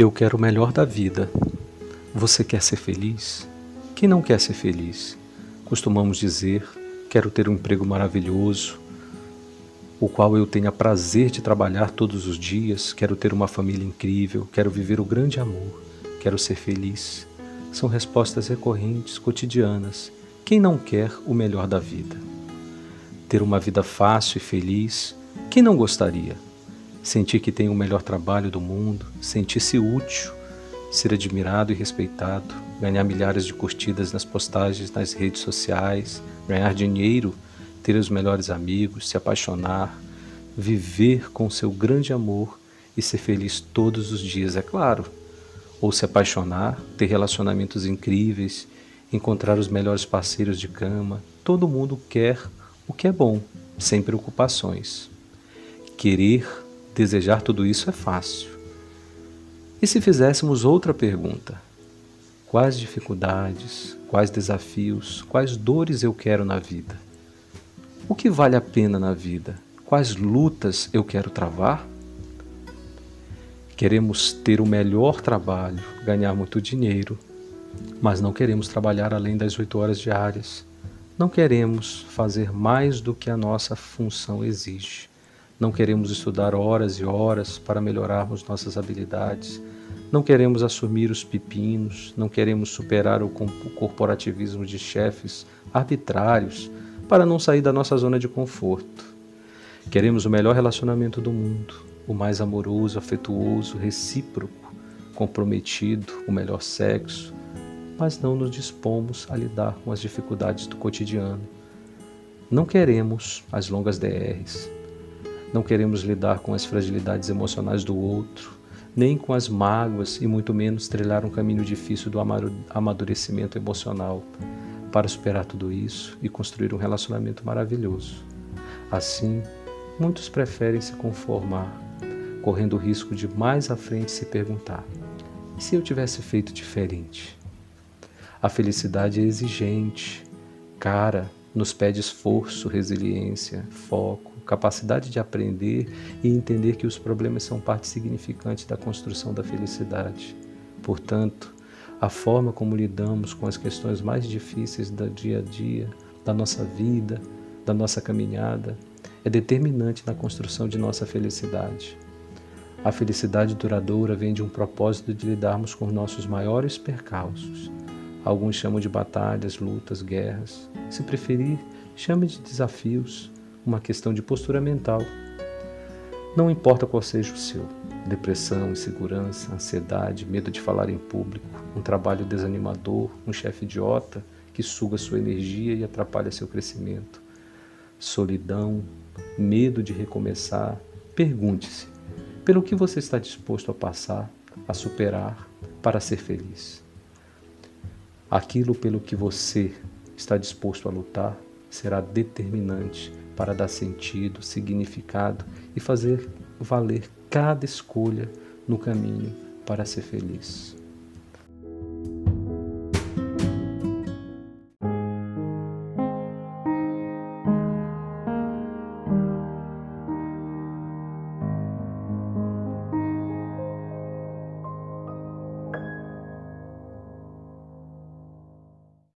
Eu quero o melhor da vida. Você quer ser feliz? Quem não quer ser feliz? Costumamos dizer: quero ter um emprego maravilhoso, o qual eu tenha prazer de trabalhar todos os dias, quero ter uma família incrível, quero viver o grande amor, quero ser feliz. São respostas recorrentes, cotidianas. Quem não quer o melhor da vida? Ter uma vida fácil e feliz, quem não gostaria? Sentir que tem o melhor trabalho do mundo, sentir-se útil, ser admirado e respeitado, ganhar milhares de curtidas nas postagens nas redes sociais, ganhar dinheiro, ter os melhores amigos, se apaixonar, viver com seu grande amor e ser feliz todos os dias, é claro. Ou se apaixonar, ter relacionamentos incríveis, encontrar os melhores parceiros de cama. Todo mundo quer o que é bom, sem preocupações. Querer Desejar tudo isso é fácil. E se fizéssemos outra pergunta? Quais dificuldades, quais desafios, quais dores eu quero na vida? O que vale a pena na vida? Quais lutas eu quero travar? Queremos ter o melhor trabalho, ganhar muito dinheiro, mas não queremos trabalhar além das oito horas diárias. Não queremos fazer mais do que a nossa função exige. Não queremos estudar horas e horas para melhorarmos nossas habilidades. Não queremos assumir os pepinos, não queremos superar o corporativismo de chefes arbitrários para não sair da nossa zona de conforto. Queremos o melhor relacionamento do mundo, o mais amoroso, afetuoso, recíproco, comprometido, o melhor sexo, mas não nos dispomos a lidar com as dificuldades do cotidiano. Não queremos as longas DRs, não queremos lidar com as fragilidades emocionais do outro, nem com as mágoas e muito menos trilhar um caminho difícil do amadurecimento emocional para superar tudo isso e construir um relacionamento maravilhoso. Assim, muitos preferem se conformar, correndo o risco de mais à frente se perguntar: e se eu tivesse feito diferente? A felicidade é exigente, cara, nos pede esforço, resiliência, foco, capacidade de aprender e entender que os problemas são parte significante da construção da felicidade. Portanto, a forma como lidamos com as questões mais difíceis do dia a dia, da nossa vida, da nossa caminhada, é determinante na construção de nossa felicidade. A felicidade duradoura vem de um propósito de lidarmos com nossos maiores percalços, Alguns chamam de batalhas, lutas, guerras. Se preferir, chame de desafios, uma questão de postura mental. Não importa qual seja o seu: depressão, insegurança, ansiedade, medo de falar em público, um trabalho desanimador, um chefe idiota que suga sua energia e atrapalha seu crescimento, solidão, medo de recomeçar. Pergunte-se: pelo que você está disposto a passar, a superar para ser feliz? Aquilo pelo que você está disposto a lutar será determinante para dar sentido, significado e fazer valer cada escolha no caminho para ser feliz.